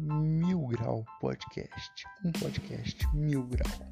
Mil Grau Podcast, um podcast mil grau.